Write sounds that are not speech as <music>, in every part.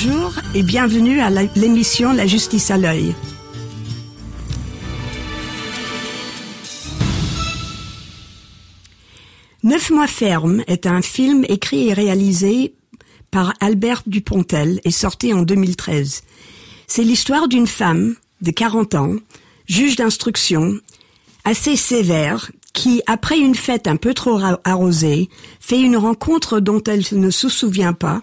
Bonjour et bienvenue à l'émission La justice à l'œil. Neuf mois ferme est un film écrit et réalisé par Albert Dupontel et sorti en 2013. C'est l'histoire d'une femme de 40 ans, juge d'instruction, assez sévère, qui, après une fête un peu trop arrosée, fait une rencontre dont elle ne se souvient pas,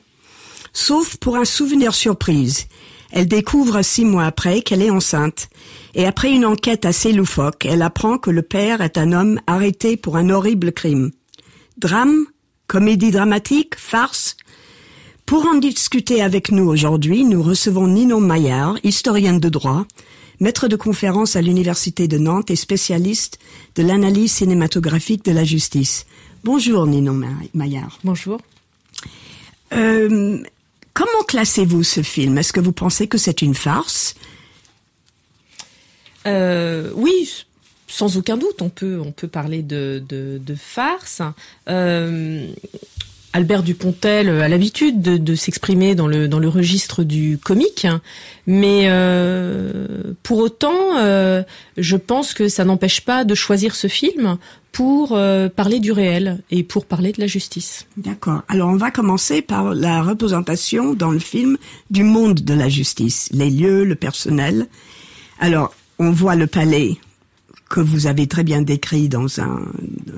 sauf pour un souvenir surprise. Elle découvre six mois après qu'elle est enceinte, et après une enquête assez loufoque, elle apprend que le père est un homme arrêté pour un horrible crime. Drame, comédie dramatique, farce, pour en discuter avec nous aujourd'hui, nous recevons Ninon Maillard, historienne de droit, maître de conférence à l'Université de Nantes et spécialiste de l'analyse cinématographique de la justice. Bonjour Ninon Maillard. Bonjour. Euh, comment classez-vous ce film? Est-ce que vous pensez que c'est une farce? Euh, Oui, sans aucun doute, on peut on peut parler de, de, farce. Euh, Albert Dupontel a l'habitude de, s'exprimer dans le dans le registre du comique, mais euh, pour autant, je pense que ça n'empêche pas de choisir ce film pour euh, parler du réel et pour parler de la justice. D'accord. Alors on va commencer par la représentation dans le film du monde de la justice, les lieux, le personnel. Alors on voit le palais que vous avez très bien décrit dans un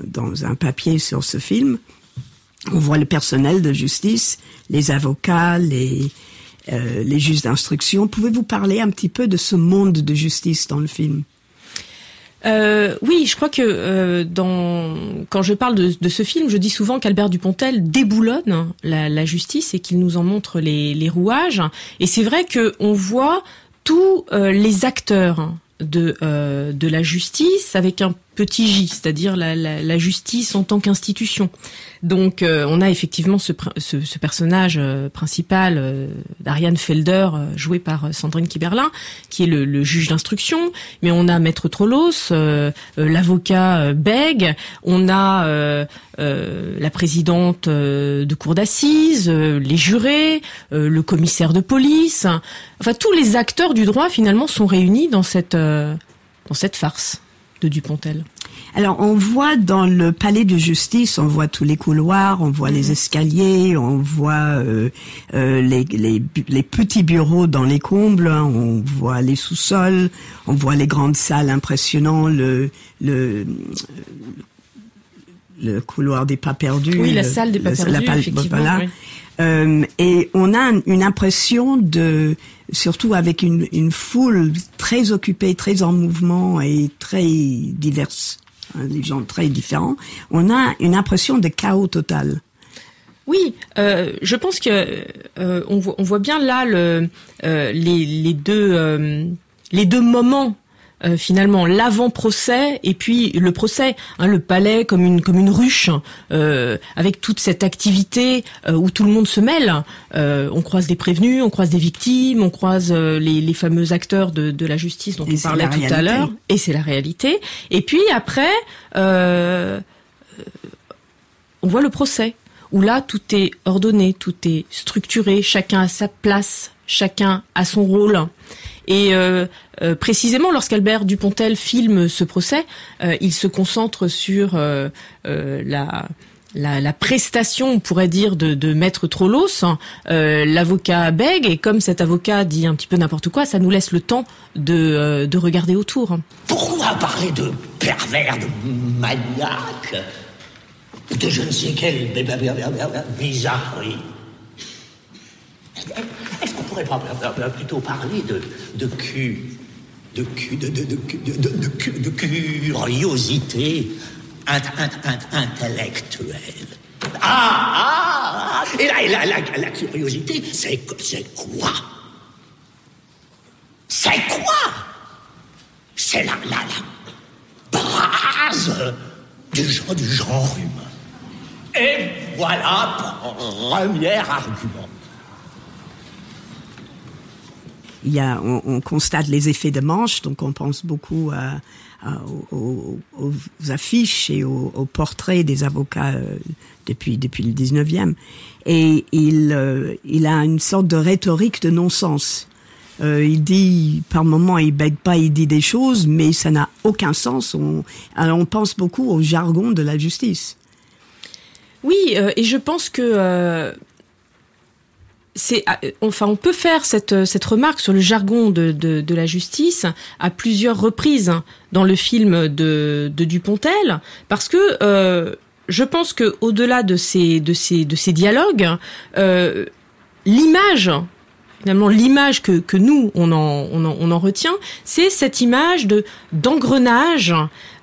dans un papier sur ce film on voit le personnel de justice, les avocats, les, euh, les juges d'instruction. Pouvez-vous parler un petit peu de ce monde de justice dans le film? Euh, oui, je crois que euh, dans, quand je parle de, de, ce film, je dis souvent qu'Albert Dupontel déboulonne la, la justice et qu'il nous en montre les, les rouages. Et c'est vrai qu'on voit tous euh, les acteurs de, euh, de la justice avec un petit J, c'est-à-dire la, la, la, justice en tant qu'institution. Donc euh, on a effectivement ce, ce, ce personnage euh, principal euh, d'Ariane Felder, joué par Sandrine Kiberlin, qui est le, le juge d'instruction, mais on a Maître Trollos, l'avocat Beg, on a la présidente de cour d'assises, les jurés, le commissaire de police, enfin tous les acteurs du droit finalement sont réunis dans cette, dans cette farce de Dupontel alors, on voit dans le palais de justice, on voit tous les couloirs, on voit les mhm. escaliers, on voit euh, euh, les, les, les, petits bureaux dans les combles, hein, on voit les sous-sols, on voit les grandes salles impressionnantes, le, le, le couloir des pas perdus. Oui, la salle des pas perdus, effectivement. Voilà. Euh, et on a une impression de, surtout avec une, une, foule très occupée, très en mouvement et très diverse, hein, des gens très différents, on a une impression de chaos total. Oui, euh, je pense que euh, on, voit, on, voit, bien là le, les, les, deux les deux moments euh, finalement l'avant-procès et puis le procès, hein, le palais comme une comme une ruche euh, avec toute cette activité euh, où tout le monde se mêle. on croise des prévenus, on croise des victimes, on croise les, les, fameux acteurs de, de la justice dont on parlait tout à l'heure, et c'est la réalité. Et puis après, on voit le procès où là tout est ordonné, tout est structuré, chacun a sa place, chacun a son rôle. Et euh, euh, précisément, lorsqu'Albert Dupontel filme ce procès, euh, il se concentre sur la, la, prestation, on pourrait dire, de, de Maître Trollos, hein, l'avocat Beg, et comme cet avocat dit un petit peu n'importe quoi, ça nous laisse le temps de, de regarder autour. Pourquoi parler de pervers, de maniaque, de je ne sais quelle bizarrerie est-ce qu'on pourrait pas plutôt parler de, de cul, de cul, de, de, de, de, curiosité intellectuelle? Ah, ah, ah, Et la, la, la, curiosité, c'est quoi? C'est quoi? C'est la, la, la base du genre, du genre humain. Et voilà, premier argument. Il y a, on, on, constate les effets de manche, donc on pense beaucoup à, aux, affiches et aux, portraits des avocats depuis depuis le 19e. Et il il a une sorte de rhétorique de non-sens. il dit, par moments, il bête pas, il dit des choses, mais ça n'a aucun sens. On, alors on pense beaucoup au jargon de la justice. Oui, et je pense que ah, enfin, on peut faire cette, cette remarque sur le jargon de, de, la justice à plusieurs reprises dans le film de, de Dupontel, parce que euh, je pense que au-delà de ces, de ces, de ces dialogues, euh, l'image finalement l'image que, que nous on en, on en, on en retient, c'est cette image de d'engrenage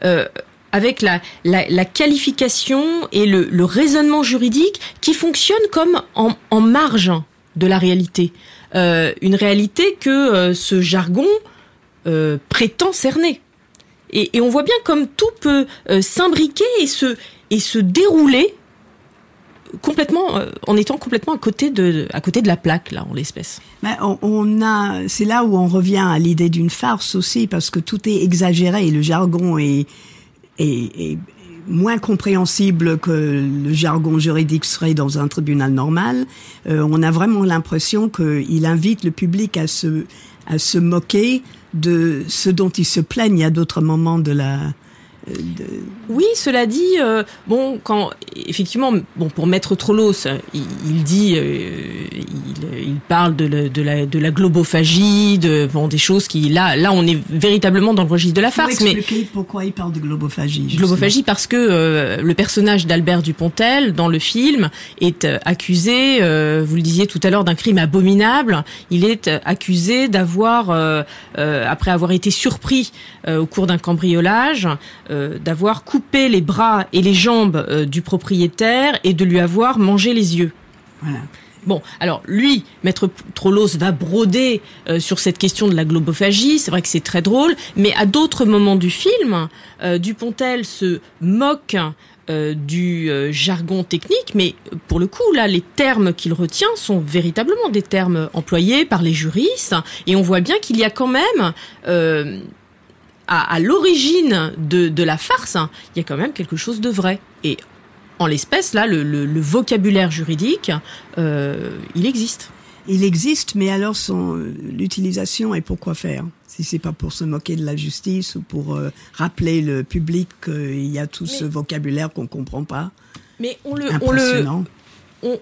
euh, avec la, la, la, qualification et le, le, raisonnement juridique qui fonctionne comme en, en marge de la réalité. Euh, une réalité que euh, ce jargon euh, prétend cerner. Et, on voit bien comme tout peut s'imbriquer et se, et se dérouler complètement en étant complètement à côté de à côté de la plaque là en l'espèce. Mais on, a c'est là où on revient à l'idée d'une farce aussi parce que tout est exagéré le jargon est, est moins compréhensible que le jargon juridique serait dans un tribunal normal. Euh, on a vraiment l'impression qu'il invite le public à se, à se moquer de ce dont il se plaignent à d'autres moments de la, oui, cela dit, euh, bon, quand effectivement, bon, pour Maître Trollos, il, il dit, euh, il, il, parle de, la, de, la, de la globophagie, de bon, des choses qui, là, là, on est véritablement dans le registre de la farce. Mais pourquoi il parle de globophagie Globophagie parce que euh, le personnage d'Albert Dupontel dans le film est accusé, vous le disiez tout à l'heure, d'un crime abominable. Il est accusé d'avoir, après avoir été surpris au cours d'un cambriolage. Euh, d'avoir coupé les bras et les jambes euh, du propriétaire et de lui avoir mangé les yeux. Bon, alors lui, Maître Trollos va broder euh, sur cette question de la globophagie. C'est vrai que c'est très drôle, mais à d'autres moments du film, Dupontel se moque du jargon technique, mais pour le coup, là, les termes qu'il retient sont véritablement des termes employés par les juristes, et on voit bien qu'il y a quand même à, l'origine de, la farce, hein, il y a quand même quelque chose de vrai. Et en l'espèce, là, le, vocabulaire juridique, euh, il existe. Il existe, mais alors son l'utilisation et pourquoi faire? Si c'est pas pour se moquer de la justice ou pour euh, rappeler le public qu'il y a tout ce vocabulaire qu'on comprend pas. Mais on le, on le,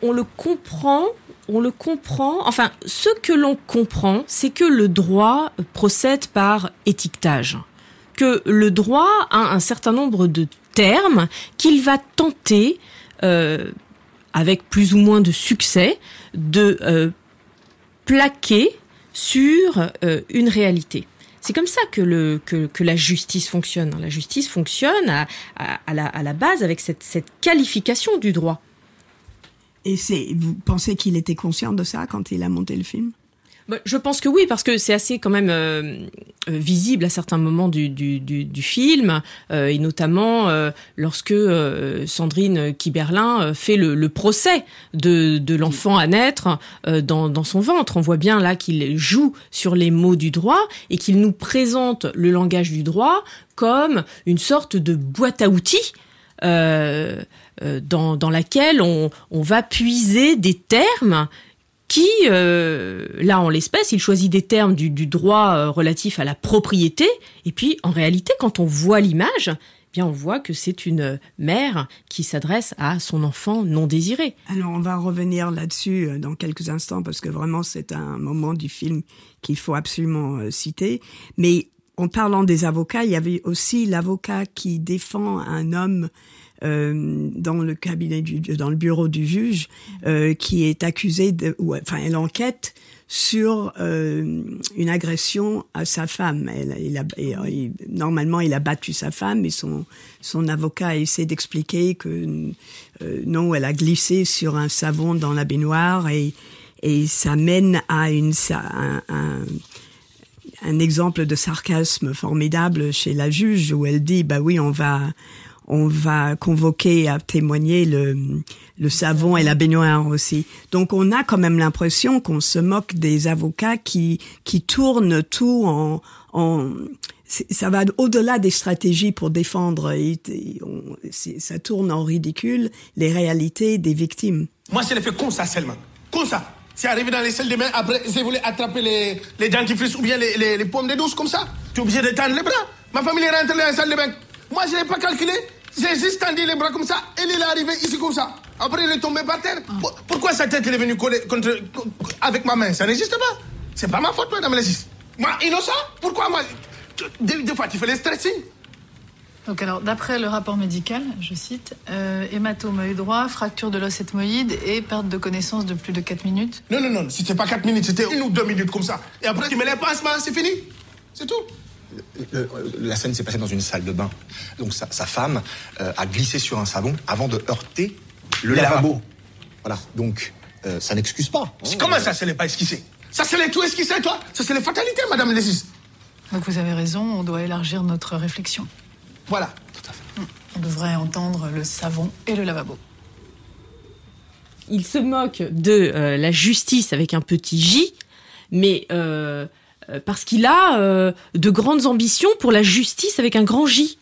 on le comprend on le comprend. Enfin, ce que l'on comprend, c'est que le droit procède par étiquetage que le droit a un certain nombre de termes qu'il va tenter, euh, avec plus ou moins de succès, de euh, plaquer sur euh, une réalité. C'est comme ça que, le, que, que, la justice fonctionne. La justice fonctionne à, à, la, à la, base avec cette, cette qualification du droit. Et c'est, vous pensez qu'il était conscient de ça quand il a monté le film? Je pense que oui, parce que c'est assez quand même euh, visible à certains moments du, film, euh, et notamment euh, lorsque Sandrine Kiberlin fait le, procès de, l'enfant à naître dans, son ventre. On voit bien là qu'il joue sur les mots du droit et qu'il nous présente le langage du droit comme une sorte de boîte à outils. dans, laquelle on va puiser des termes qui, euh, là en l'espèce, il choisit des termes du, droit euh, relatif à la propriété, et puis en réalité, quand on voit l'image, eh bien on voit que c'est une mère qui s'adresse à son enfant non désiré. Alors on va revenir là-dessus euh, dans quelques instants parce que vraiment c'est un moment du film qu'il faut absolument citer. Mais en parlant des avocats, il y avait aussi l'avocat qui défend un homme euh, dans le cabinet dans le bureau du juge, euh, qui est accusé de, ou, enfin, elle enquête sur euh, une agression à sa femme. Elle, normalement, il a battu sa femme et son, son avocat essaie d'expliquer que non, elle a glissé sur un savon dans la baignoire et, et ça mène à une, un, un, un exemple de sarcasme formidable chez la juge où elle dit bah oui on va on va convoquer à témoigner le, le savon et la baignoire aussi. Donc on a quand même l'impression qu'on se moque des avocats qui qui tournent tout en, en ça va au-delà des stratégies pour défendre. ça tourne en ridicule les réalités des victimes. Moi, je l'ai fait comme ça seulement. Comme ça. C'est arrivé dans les salles de bain, après, j'ai voulu attraper les, les dentifrices ou bien les, les, pommes de douce comme ça. Tu es obligé de tendre les bras. Ma famille est rentrée dans la salle de bain. Moi, je n'ai pas calculé. J'ai juste tendu les bras comme ça. Et il est arrivé ici comme ça. Après, il est tombé par terre. Ah. Pourquoi sa tête est venue coller contre, avec ma main? Ça n'existe pas. C'est pas ma faute, madame la justice. Moi, innocent? Pourquoi moi? Deux, fois, tu fais les stressing. Donc alors, d'après le rapport médical, je cite, euh, hématome œil droit, fracture de l'os ethmoïde et perte de connaissance de plus de 4 minutes. Non, non, non, c'était pas 4 minutes, c'était une ou deux minutes comme ça. Et après, tu mets les pansements, c'est fini. C'est tout. La scène s'est passée dans une salle de bain. Donc sa, femme euh, a glissé sur un savon avant de heurter le lavabo. Voilà, donc euh, ça n'excuse pas. Comment ça, ça n'est pas esquissé? Ça, c'est les tout esquissé, toi? Ça, c'est les fatalités, madame Lésis. Donc vous avez raison, on doit élargir notre réflexion. Voilà, tout à fait. On devrait entendre le savon et le lavabo. Il se moque de euh, la justice avec un petit J, mais euh, euh, parce qu'il a de grandes ambitions pour la justice avec un grand J.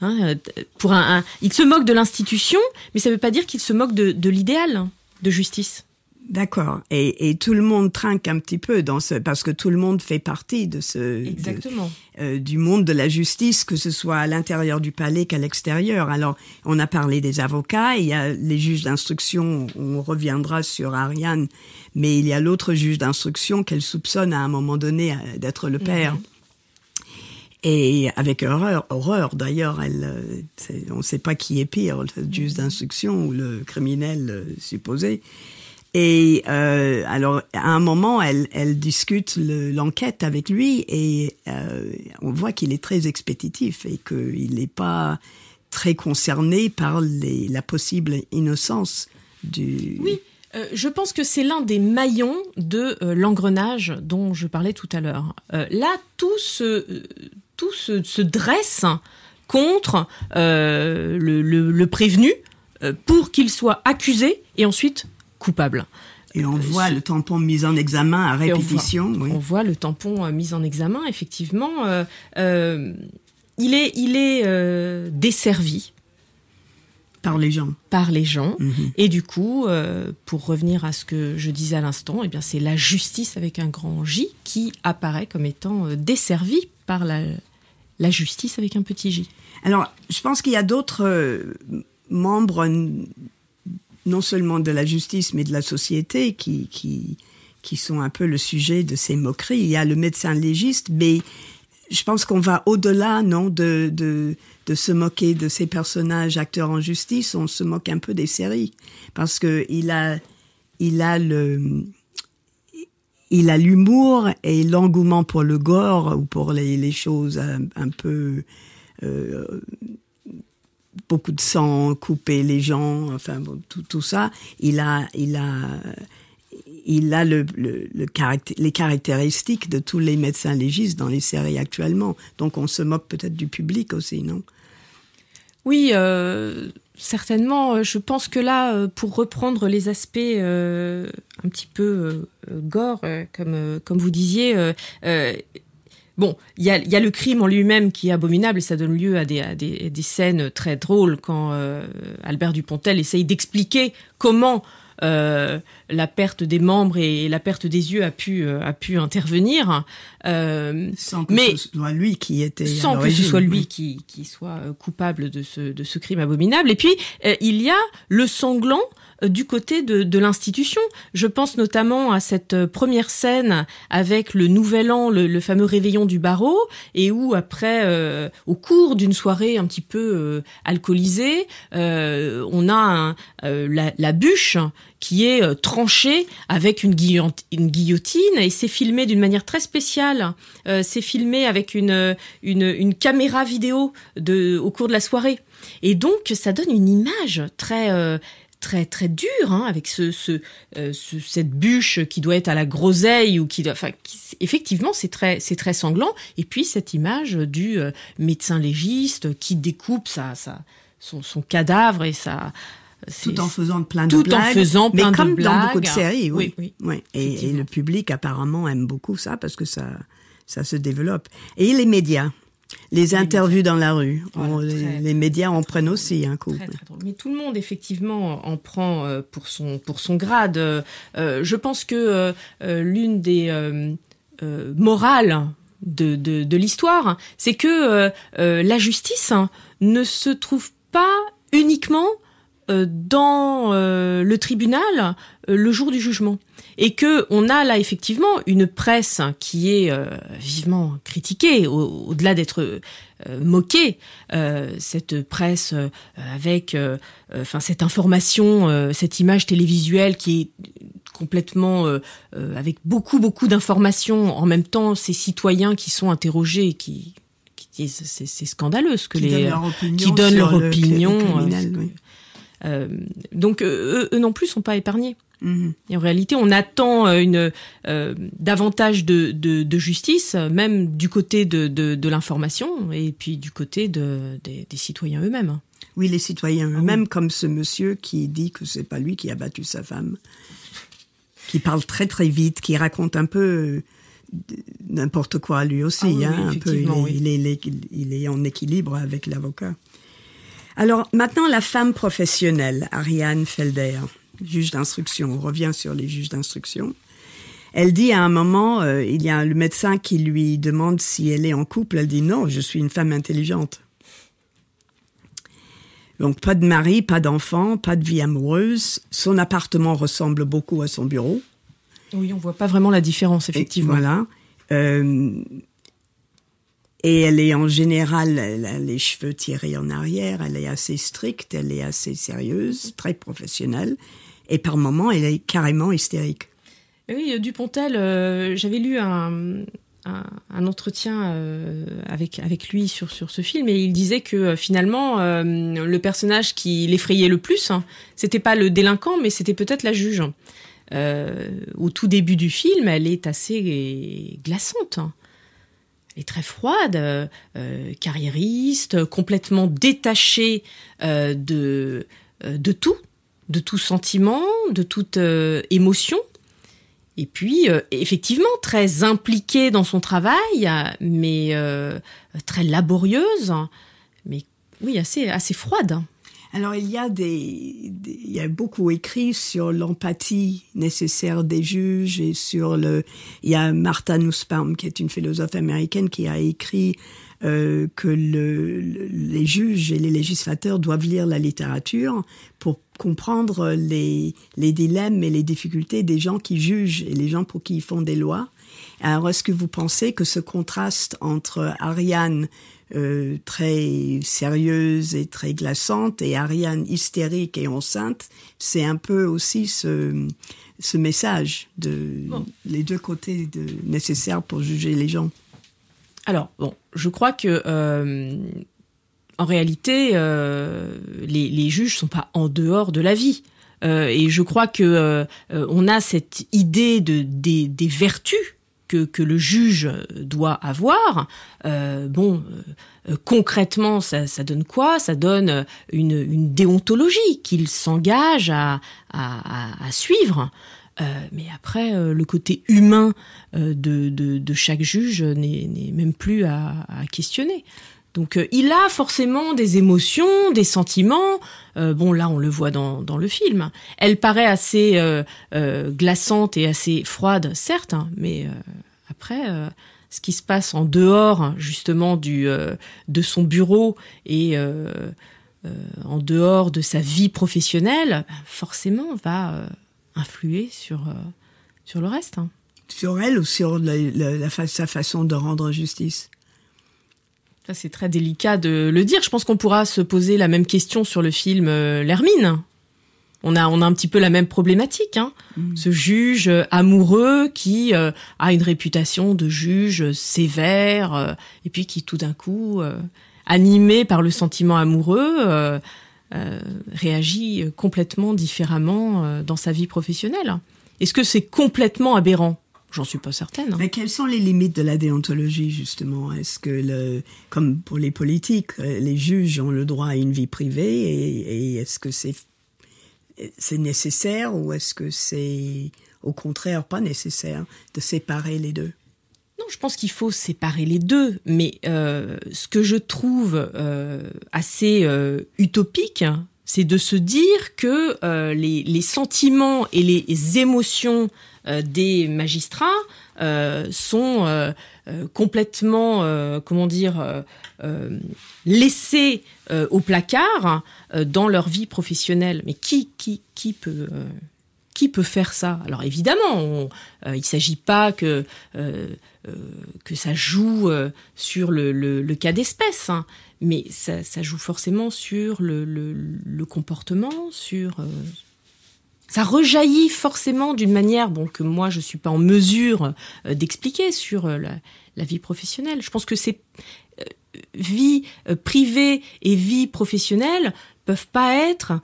Hein, pour un, il se moque de l'institution, mais ça ne veut pas dire qu'il se moque de l'idéal de justice. D'accord. Et, et, tout le monde trinque un petit peu dans ce, parce que tout le monde fait partie de ce, Exactement. Euh, du monde de la justice, que ce soit à l'intérieur du palais qu'à l'extérieur. Alors, on a parlé des avocats, il y a les juges d'instruction, on reviendra sur Ariane, mais il y a l'autre juge d'instruction qu'elle soupçonne à un moment donné euh, d'être le père. Mhm. Et avec horreur, horreur d'ailleurs, elle, euh, on ne sait pas qui est pire, le juge mhm. d'instruction ou le criminel supposé. Et euh, alors, à un moment, elle, discute l'enquête avec lui et euh, on voit qu'il est très expéditif et qu'il n'est pas très concerné par la possible innocence du... Oui, euh, je pense que c'est l'un des maillons de l'engrenage dont je parlais tout à l'heure. Là, tout se, tout se, se dresse contre le prévenu pour qu'il soit accusé et ensuite coupable. Et on voit le tampon mis en examen à répétition. On voit, le tampon euh, mis en examen, effectivement. Euh, euh, il est, il est desservi. Par les gens. Par les gens. Mhm. Et du coup, pour revenir à ce que je disais à l'instant, eh bien, c'est la justice avec un grand J qui apparaît comme étant desservie par la, la justice avec un petit J. Alors, je pense qu'il y a d'autres membres non seulement de la justice, mais de la société qui, qui, qui sont un peu le sujet de ces moqueries. Il y a le médecin légiste, mais je pense qu'on va au-delà, non, de, de, de se moquer de ces personnages acteurs en justice. On se moque un peu des séries parce que il a, il a le, il a l'humour et l'engouement pour le gore ou pour les, les choses un, peu euh, beaucoup de sang, couper les gens, enfin tout, tout ça. Il a, il a, il a le, le, les caractéristiques de tous les médecins légistes dans les séries actuellement. Donc on se moque peut-être du public aussi, non? Oui, euh, certainement. Je pense que là, euh, pour reprendre les aspects euh, un petit peu gore, comme comme vous disiez Bon, il y a, le crime en lui-même qui est abominable et ça donne lieu à des scènes très drôles quand euh, Albert Dupontel essaye d'expliquer comment euh, la perte des membres et la perte des yeux a pu euh, a pu intervenir. Euh, sans que mais, ce soit lui qui était sans que ce soit lui qui, qui soit coupable de ce de ce crime abominable. Et puis il y a le sanglant euh, du côté de, de l'institution. Je pense notamment à cette euh, première scène avec le Nouvel An, le, fameux réveillon du barreau, et où après, euh, au cours d'une soirée un petit peu alcoolisée, on a la, la, bûche qui est tranchée avec une, guillotine, et c'est filmé d'une manière très spéciale. c'est filmé avec une, une caméra vidéo au cours de la soirée. Et donc, ça donne une image très très très dur hein, avec ce, ce, euh, ce, cette bûche qui doit être à la groseille ou qui effectivement c'est très très sanglant et puis cette image du euh, médecin légiste qui découpe sa, sa son, son cadavre et ça tout en faisant plein de tout blagues. en faisant plein mais comme de dans beaucoup de séries, oui. oui, oui. Et, et, le public apparemment aime beaucoup ça parce que ça ça se développe. Et les médias, les interviews dans la rue, Voilà, On- très, les, médias en prennent aussi un coup. Très, très drôle. Mais tout le monde, effectivement, en prend euh, pour son, pour son grade. Euh, euh, je pense que euh, l'une des euh, morales de, de, de l'histoire, c'est que la justice hein, ne se trouve pas uniquement dans euh, le tribunal euh, le jour du jugement et que on a là effectivement une presse qui est euh, vivement critiquée au- au-delà d'être euh, moquée euh, cette presse euh, avec euh, euh, enfin cette information euh, cette image télévisuelle qui est complètement euh, euh, avec beaucoup beaucoup d'informations en même temps ces citoyens qui sont interrogés et qui qui disent c'est scandaleux ce que Qui les donnent leur opinion qui donnent leur le opinion euh, criminel, oui. Euh, donc euh, eux, eux non plus sont pas épargnés. Mhm. Et en réalité, on attend euh, une euh, davantage de, de, de justice, même du côté de, de, l'information et puis du côté de, des, des citoyens eux-mêmes. Oui, les citoyens Ah eux-mêmes, comme ce monsieur qui dit que c'est pas lui qui a battu sa femme, qui parle très très vite, qui raconte un peu n'importe quoi lui aussi, Ah oui, hein, oui, un peu. Il effectivement, est, oui. il, est, il est- il est en équilibre avec l'avocat. Alors maintenant, la femme professionnelle, Ariane Felder, juge d'instruction. On revient sur les juges d'instruction. Elle dit à un moment, euh, il y a le médecin qui lui demande si elle est en couple. Elle dit non, je suis une femme intelligente. Donc pas de mari, pas d'enfant, pas de vie amoureuse. Son appartement ressemble beaucoup à son bureau. Oui, on voit pas vraiment la différence, Et effectivement. Voilà. Euh, et elle est en général, elle a les cheveux tirés en arrière, elle est assez stricte, elle est assez sérieuse, très professionnelle. Et par moments, elle est carrément hystérique. Oui, Dupontel, euh, j'avais lu un, entretien euh, avec, avec lui sur, sur ce film et il disait que euh, finalement, le personnage qui l'effrayait le plus, hein, c'était pas le délinquant, mais c'était peut-être la juge. Au tout début du film, elle est assez glaçante. hein. Est très froide, euh, euh, carriériste, complètement détachée euh, de, tout, de tout sentiment, de toute émotion. Et puis, effectivement, très impliquée dans son travail, mais très laborieuse, mais oui, assez froide. Alors il y a des, il y a beaucoup écrit sur l'empathie nécessaire des juges et sur le, il y a Martha Nussbaum qui est une philosophe américaine qui a écrit euh, que le- les juges et les législateurs doivent lire la littérature pour comprendre les, les dilemmes et les difficultés des gens qui jugent et les gens pour qui ils font des lois. Alors, est-ce que vous pensez que ce contraste entre Ariane euh, très sérieuse et très glaçante et Ariane hystérique et enceinte, c'est un peu aussi ce, ce message de Bon. les deux côtés de, nécessaires pour juger les gens. Alors, bon, je crois que euh, en réalité, euh, les, les juges sont pas en dehors de la vie. Euh, et je crois que euh, on a cette idée de des, des vertus que, le juge doit avoir. Euh, bon, euh, concrètement, ça, donne quoi? Ça donne une, déontologie qu'il s'engage à, suivre. Euh, mais après, le côté humain de, chaque juge n'est même plus à questionner. Donc, euh, il a forcément des émotions, des sentiments. Euh, bon, là, on le voit dans, dans le film. Elle paraît assez euh, euh, glaçante et assez froide, certes, hein, mais euh, après, euh, ce qui se passe en dehors, justement, du, de son bureau et en dehors de sa vie professionnelle, ben, forcément, va influer sur, sur le reste. hein. Sur elle ou sur le- la fa- sa façon de rendre justice? Ça, c'est très délicat de le dire. Je pense qu'on pourra se poser la même question sur le film euh, L'Hermine. On a, on a un petit peu la même problématique. Hein. Ce juge euh, amoureux qui euh, a une réputation de juge sévère euh, et puis qui tout d'un coup, animé par le sentiment amoureux, réagit complètement différemment dans sa vie professionnelle. Est-ce que c'est complètement aberrant? J'en suis pas certaine. hein. Mais quelles sont les limites de la déontologie, justement? Est-ce que, le, comme pour les politiques, euh, les juges ont le droit à une vie privée et, et est-ce que c'est nécessaire ou est-ce que c'est au contraire pas nécessaire de séparer les deux? Non, je pense qu'il faut séparer les deux, mais euh, ce que je trouve euh, assez euh, utopique, c'est de se dire que les, les sentiments et les émotions des magistrats euh, sont euh, euh, complètement, euh, comment dire, euh, euh, laissés euh, au placard euh, dans leur vie professionnelle. Mais qui, qui, qui peut euh, qui peut faire ça? Alors évidemment, euh, il ne s'agit pas que euh, euh, que ça joue euh, sur le, le, cas d'espèce, hein, mais ça, ça joue forcément sur le, le, comportement, sur euh, ça rejaillit forcément d'une manière bon que moi je suis pas en mesure euh, d'expliquer sur euh, la, la vie professionnelle. Je pense que c'est euh, vie privée et vie professionnelle peuvent pas être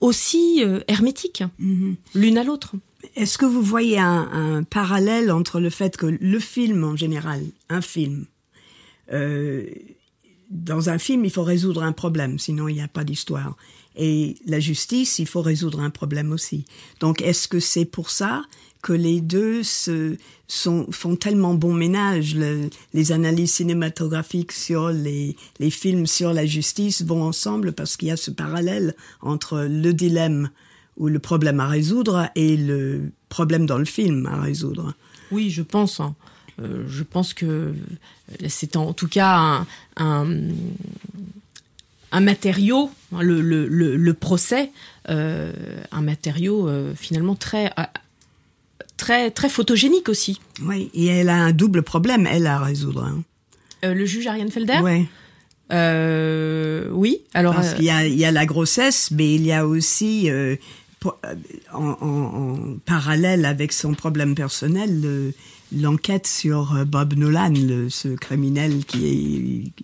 aussi hermétiques l'une à l'autre. Est-ce que vous voyez un, un parallèle entre le fait que le film en général, un film, euh, dans un film, il faut résoudre un problème, sinon il n'y a pas d'histoire. Et la justice, il faut résoudre un problème aussi. Donc, est-ce que c'est pour ça que les deux se, font tellement bon ménage? Le- Les analyses cinématographiques sur les, films sur la justice vont ensemble parce qu'il y a ce parallèle entre le dilemme ou le problème à résoudre et le problème dans le film à résoudre. Oui, je pense. hein. Euh, je pense que c'est en tout cas un, un matériau, hein, le, le, le, le procès, euh, un matériau euh, finalement très, euh, très, très photogénique aussi. Oui, et elle a un double problème, elle, à résoudre. Hein. Euh, le juge Ariane Felder? Euh, Oui, alors. Parce qu'il y a, il y a la grossesse, mais il y a aussi, pour- en, en- en parallèle avec son problème personnel, le- l'enquête sur Bob Nolan, ce criminel qui est,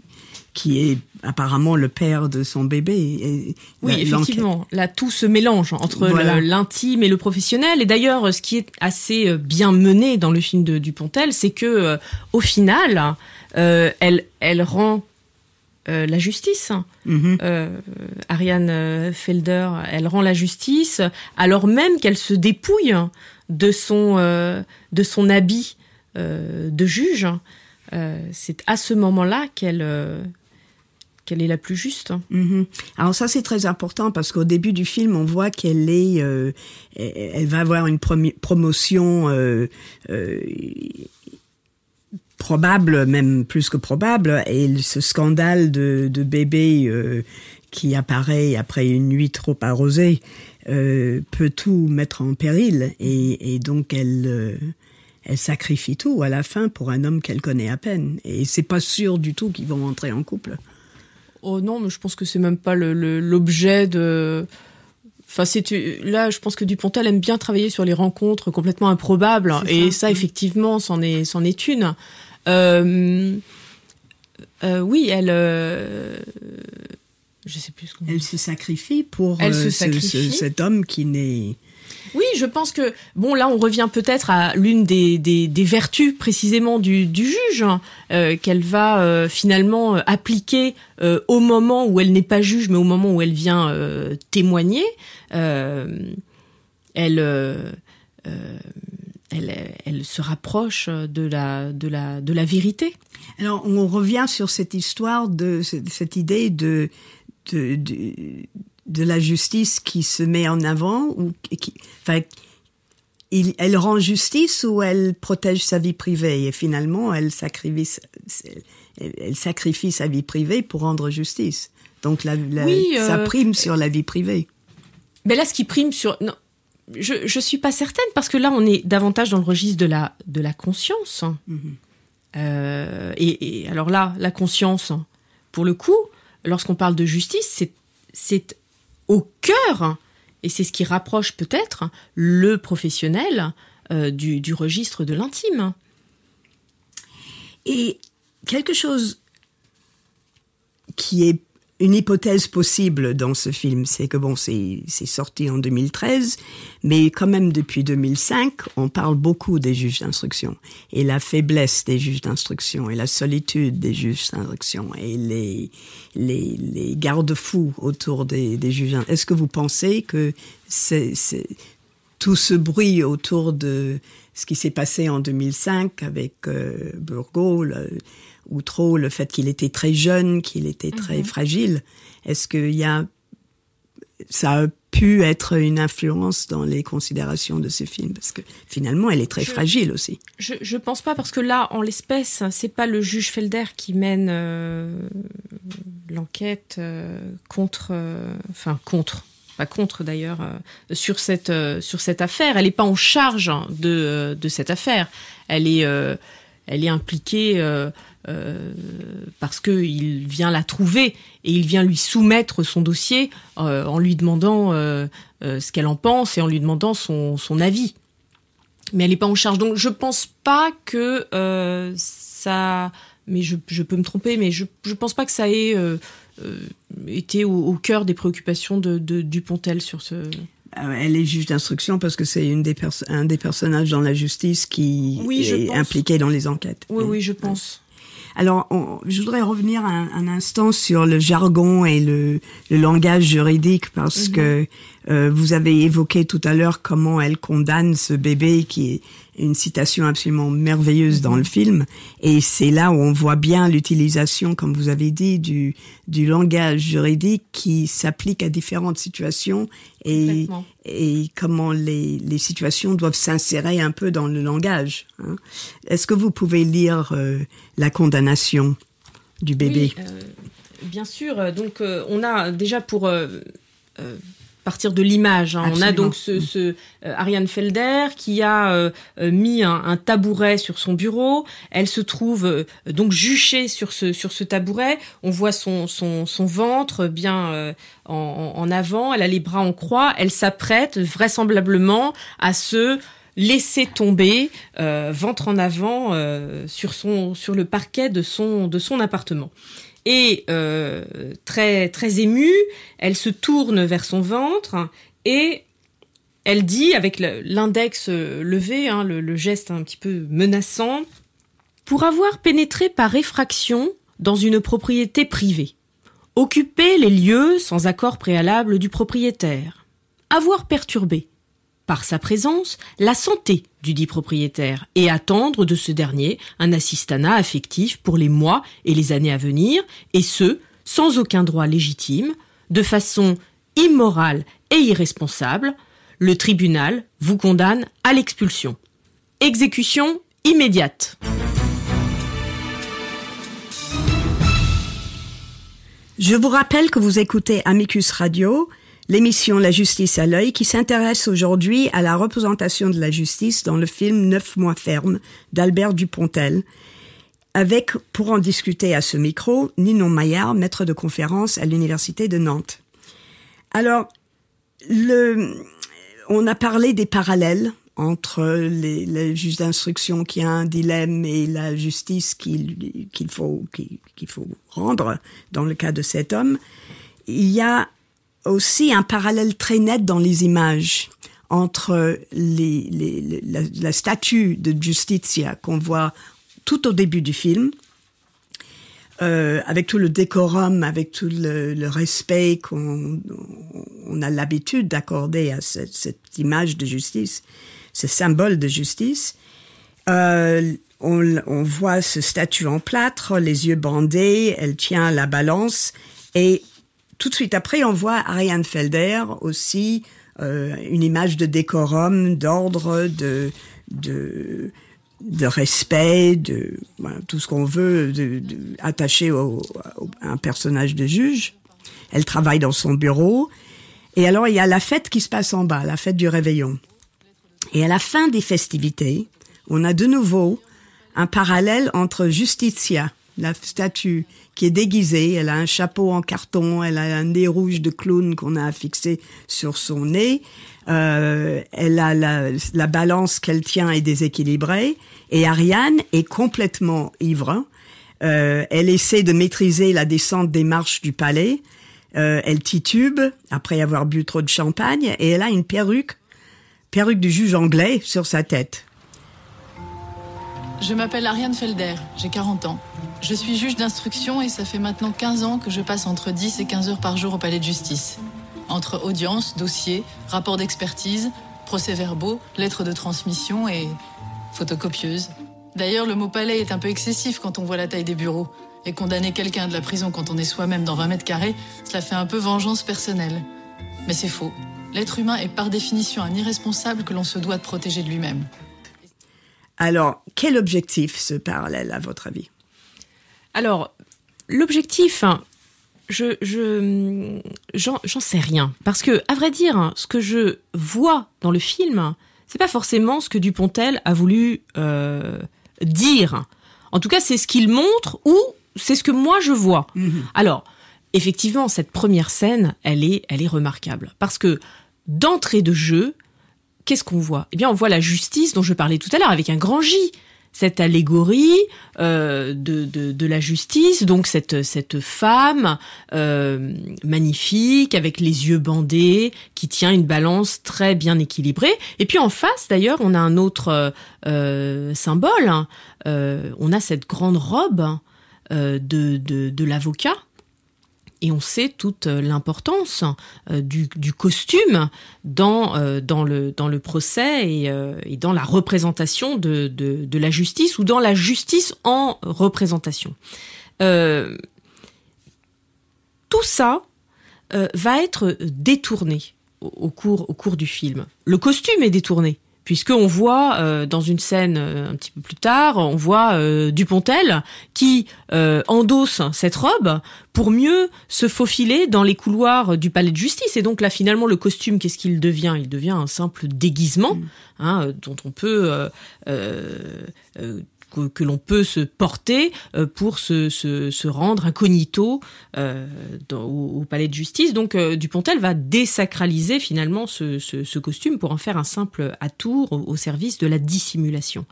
qui est apparemment le père de son bébé. Et Oui, effectivement. Là, tout se mélange entre Voilà. l'intime et le professionnel. Et d'ailleurs, ce qui est assez euh, bien mené dans le film de Dupontel, c'est que, euh, au final, euh, elle, elle rend euh, la justice. Mhm. Euh, Ariane Felder, elle rend la justice, alors même qu'elle se dépouille de son euh, de son habit de juge. C'est à ce moment-là qu'elle qu'elle est la plus juste. Mhm. Alors ça c'est très important parce qu'au début du film on voit qu'elle est, euh, elle va avoir une promotion euh, euh, probable, même plus que probable, et ce scandale de, bébé qui apparaît après une nuit trop arrosée peut tout mettre en péril et, donc elle elle sacrifie tout à la fin pour un homme qu'elle connaît à peine et c'est pas sûr du tout qu'ils vont entrer en couple. Oh non, mais je pense que c'est même pas l'objet de. Enfin, c'est là, je pense que Dupontel aime bien travailler sur les rencontres complètement improbables, et ça, effectivement, c'en est, c'en est une. Euh, euh, oui, elle. euh, je sais plus ce qu'on. Elle se sacrifie pour Elle se ce- sacrifie. ce- cet homme qui n'est. Oui, je pense que bon là on revient peut-être à l'une des, des, vertus précisément du, juge hein, euh, qu'elle va euh, finalement euh, appliquer au moment où elle n'est pas juge mais au moment où elle vient témoigner. Elle, elle se rapproche de la de la de la vérité. Alors on revient sur cette histoire de cette idée de, de de la justice qui se met en avant ou qui, enfin, il, elle rend justice ou elle protège sa vie privée? Et finalement elle sacrifie elle, elle sacrifie sa vie privée pour rendre justice. Donc la, la- Oui, euh, ça prime sur la vie privée. Mais là, ce qui prime sur non, je je suis pas certaine parce que là, on est davantage dans le registre de la de la conscience. Euh, et, et alors là, la conscience, pour le coup, lorsqu'on parle de justice, c'est au cœur et c'est ce qui rapproche peut-être le professionnel euh, du du registre de l'intime. Et quelque chose qui est une hypothèse possible dans ce film, c'est que bon, c'est sorti en 2013, mais quand même depuis 2005, on parle beaucoup des juges d'instruction et la faiblesse des juges d'instruction et la solitude des juges d'instruction et les garde-fous autour des, des juges. Est-ce que vous pensez que c'est tout ce bruit autour de ce qui s'est passé en 2005 avec euh, Burgo, le, ou trop le fait qu'il était très jeune, qu'il était très Mhm. fragile. Est-ce qu'il y a ça a pu être une influence dans les considérations de ce film? Parce que finalement elle est très Je- fragile aussi. Je, je pense pas parce que là, en l'espèce, c'est pas le juge Felder qui mène euh, l'enquête euh, contre, euh, enfin contre, pas contre d'ailleurs, sur cette sur cette affaire. Elle est pas en charge hein, de de cette affaire. Elle est elle est impliquée euh, euh, parce que il vient la trouver et il vient lui soumettre son dossier euh, en lui demandant ce qu'elle en pense et en lui demandant son avis mais elle n'est pas en charge. Donc je pense pas que ça, mais je, peux me tromper, mais je je pense pas que ça ait été au, au cœur des préoccupations de, de Dupontel sur ce. Euh, Elle est juge d'instruction parce que c'est une des un des personnages dans la justice qui Oui, est impliqué dans les enquêtes. Oui, oui, je pense. Alors, on- je voudrais revenir un, un instant sur le jargon et le, le langage juridique parce Mhm. que euh, vous avez évoqué tout à l'heure comment elle condamne ce bébé qui est une citation absolument merveilleuse dans le film et c'est là où on voit bien l'utilisation, comme vous avez dit, du, du langage juridique qui s'applique à différentes situations et, comment les, les situations doivent s'insérer un peu dans le langage. hein. Est-ce que vous pouvez lire euh, la condamnation du bébé? Oui, euh, bien sûr. Donc, euh, on a déjà pour partir de l'image, hein, on a donc ce, ce euh, Ariane Felder qui a euh, euh, mis un, un tabouret sur son bureau. Elle se trouve euh, donc juchée sur ce sur ce tabouret. On voit son son, son ventre bien en, en- avant. Elle a les bras en croix. Elle s'apprête vraisemblablement à se laisser tomber ventre en avant sur son sur le parquet de son de son appartement. Et euh, très très émue, elle se tourne vers son ventre et elle dit avec l'index euh, levé, hein, le, le geste un petit peu menaçant, pour avoir pénétré par effraction dans une propriété privée, occuper les lieux sans accord préalable du propriétaire, avoir perturbé par sa présence la santé du dit propriétaire et attendre de ce dernier un assistanat affectif pour les mois et les années à venir, et ce, sans aucun droit légitime, de façon immorale et irresponsable, le tribunal vous condamne à l'expulsion. Exécution immédiate. Je vous rappelle que vous écoutez Amicus Radio, l'émission La justice à l'œil qui s'intéresse aujourd'hui à la représentation de la justice dans le film Neuf mois ferme d'Albert Dupontel. Avec, pour en discuter à ce micro, Ninon Maillard, maître de conférence à l'Université de Nantes. Alors, on a parlé des parallèles entre les, les juges d'instruction qui a un dilemme et la justice qu'il qu'il faut qu'il faut rendre dans le cas de cet homme. Il y a aussi un parallèle très net dans les images entre les- la, statue de Justitia qu'on voit tout au début du film, euh, avec tout le décorum, avec tout le, respect qu'on on a l'habitude d'accorder à cette, image de justice, ce symbole de justice. Euh, on, on voit ce statue en plâtre, les yeux bandés, elle tient la balance, et tout de suite après, on voit Ariane Felder aussi, euh, une image de décorum, d'ordre, de, de, respect, de tout ce qu'on veut de, attaché à un personnage de juge. Elle travaille dans son bureau. Et alors, il y a la fête qui se passe en bas, la fête du réveillon. Et à la fin des festivités, on a de nouveau un parallèle entre Justitia, la statue qui est déguisée, elle a un chapeau en carton, elle a un nez rouge de clown qu'on a fixé sur son nez, euh, elle a la, la balance qu'elle tient est déséquilibrée, et Ariane est complètement ivre. Euh, elle essaie de maîtriser la descente des marches du palais. Euh, elle titube après avoir bu trop de champagne et elle a une perruque, perruque du juge anglais sur sa tête. Je m'appelle Ariane Felder, j'ai 40 ans. Je suis juge d'instruction et ça fait maintenant 15 ans que je passe entre 10 et 15 heures par jour au palais de justice. Entre audience, dossier, rapport d'expertise, procès-verbaux, lettres de transmission et photocopieuses. D'ailleurs, le mot palais est un peu excessif quand on voit la taille des bureaux. Et condamner quelqu'un de la prison quand on est soi-même dans 20 mètres carrés, cela fait un peu vengeance personnelle. Mais c'est faux. L'être humain est par définition un irresponsable que l'on se doit de protéger de lui-même. Alors, quel objectif ce parallèle à votre avis? Alors, l'objectif, hein, je, je, j'en, j'en sais rien. Parce que, à vrai dire, hein, ce que je vois dans le film, c'est pas forcément ce que Dupontel a voulu euh, dire. En tout cas, c'est ce qu'il montre ou c'est ce que moi je vois. Alors, effectivement, cette première scène, elle est, elle est remarquable parce que d'entrée de jeu, qu'est-ce qu'on voit? Eh bien, on voit la justice dont je parlais tout à l'heure avec un grand J. Cette allégorie euh, de, de, la justice, donc cette, cette femme euh, magnifique avec les yeux bandés qui tient une balance très bien équilibrée. Et puis en face, d'ailleurs, on a un autre euh, symbole. hein. On a cette grande robe de, de l'avocat. Et on sait toute euh, l'importance euh, du, costume dans, euh, dans, le, dans le procès et, dans la représentation de, de, la justice ou dans la justice en représentation. Tout ça va être détourné au cours, au cours du film. Le costume est détourné. Puisqu'on voit euh, dans une scène euh, un petit peu plus tard, on voit euh, Dupontel qui euh, endosse cette robe pour mieux se faufiler dans les couloirs du palais de justice. Et donc là, finalement, le costume, qu'est-ce qu'il devient? Il devient un simple déguisement hein, euh, dont on peut euh, euh, euh, que, que l'on peut se porter euh, pour se, se, se rendre incognito euh, au, au palais de justice. Donc euh, Dupontel va désacraliser finalement ce, ce, ce costume pour en faire un simple atour au, au service de la dissimulation.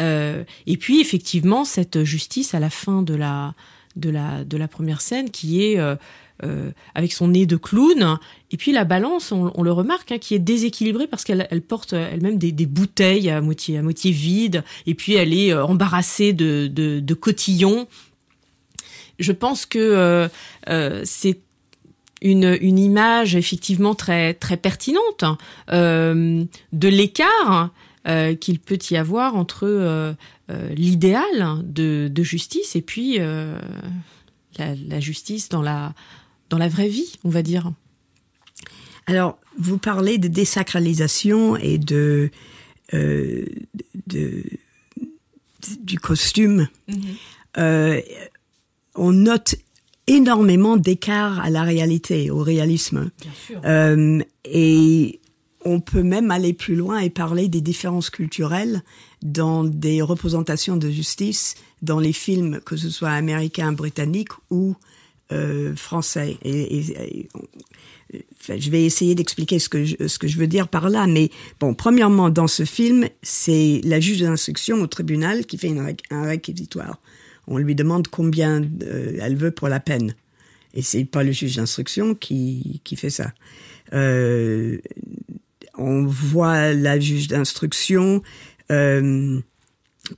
Euh, et puis effectivement cette justice à la fin de la de la de la première scène qui est euh, avec son nez de clown. Et puis la balance on, le remarque hein, qui est déséquilibrée parce qu'elle elle porte euh, elle-même des, bouteilles à moitié à moitié vides. Et puis elle est euh, embarrassée de, de, de cotillons. Je pense que c'est une, une image effectivement très très pertinente de l'écart qu'il peut y avoir entre l'idéal de, justice et puis la justice dans la dans la vraie vie, on va dire. Alors, vous parlez de désacralisation et de, euh, de, du costume. Euh, on note énormément d'écart à la réalité, au réalisme. Euh, et on peut même aller plus loin et parler des différences culturelles dans des représentations de justice dans les films, que ce soit américains, britanniques ou euh, français. Et, et- je vais essayer d'expliquer ce que je, ce que je veux dire par là. Mais bon, premièrement, dans ce film, c'est la juge d'instruction au tribunal qui fait une un réquisitoire. On lui demande combien euh, elle veut pour la peine. Et c'est pas le juge d'instruction qui, qui fait ça. Euh, on voit la juge d'instruction euh,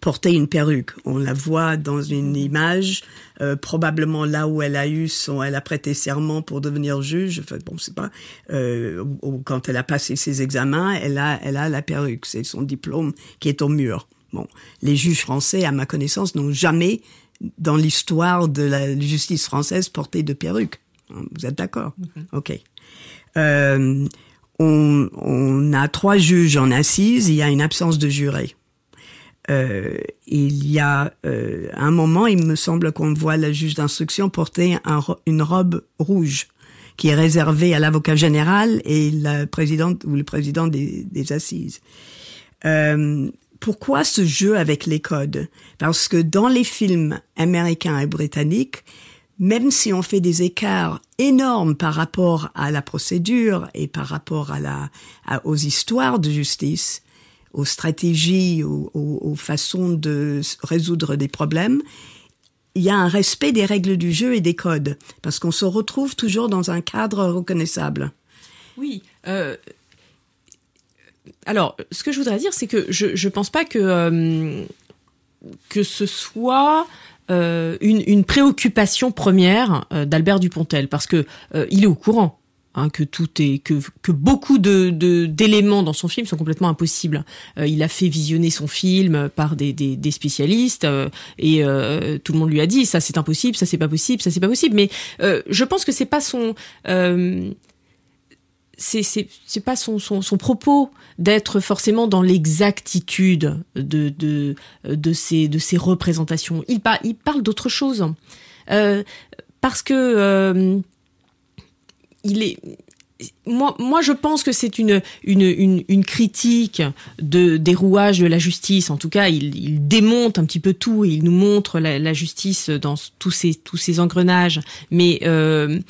porter une perruque. On la voit dans une image, euh, probablement là où elle a eu son, elle a prêté serment pour devenir juge. Enfin, bon, c'est pas. Euh, ou- quand elle a passé ses examens, elle a, elle a la perruque. C'est son diplôme qui est au mur. Bon, les juges français, à ma connaissance, n'ont jamais, dans l'histoire de la justice française, porté de perruque. Vous êtes d'accord? Ok. Euh, on, on a trois juges en assises. Il y a une absence de juré. Euh, il y a euh, un moment, il me semble qu'on voit la juge d'instruction porter une robe rouge qui est réservée à l'avocat général et la présidente ou le président des, assises. Euh, pourquoi ce jeu avec les codes? Parce que dans les films américains et britanniques, même si on fait des écarts énormes par rapport à la procédure et par rapport à la, aux histoires de justice, aux stratégies, aux, façons de résoudre des problèmes, il y a un respect des règles du jeu et des codes, parce qu'on se retrouve toujours dans un cadre reconnaissable. Oui. euh, alors, ce que je voudrais dire, c'est que je je pense pas que euh, que ce soit euh, une, une préoccupation première d'Albert Dupontel, parce que il est au courant Hein, que tout est que, que beaucoup de d'éléments dans son film sont complètement impossibles. Euh, il a fait visionner son film par des, des, des spécialistes euh, et euh, tout le monde lui a dit ça c'est impossible, ça c'est pas possible, ça c'est pas possible. Mais je pense que c'est pas son c'est c'est c'est pas son, son son propos d'être forcément dans l'exactitude de de de ces de ces représentations. Il parle il parle d'autre chose parce que il est moi, moi, je pense que c'est une, une, une, une, critique de, des rouages de la justice. En tout cas, il, il démonte un petit peu tout et il nous montre la, la justice dans tous ces, tous ces engrenages. Mais euh,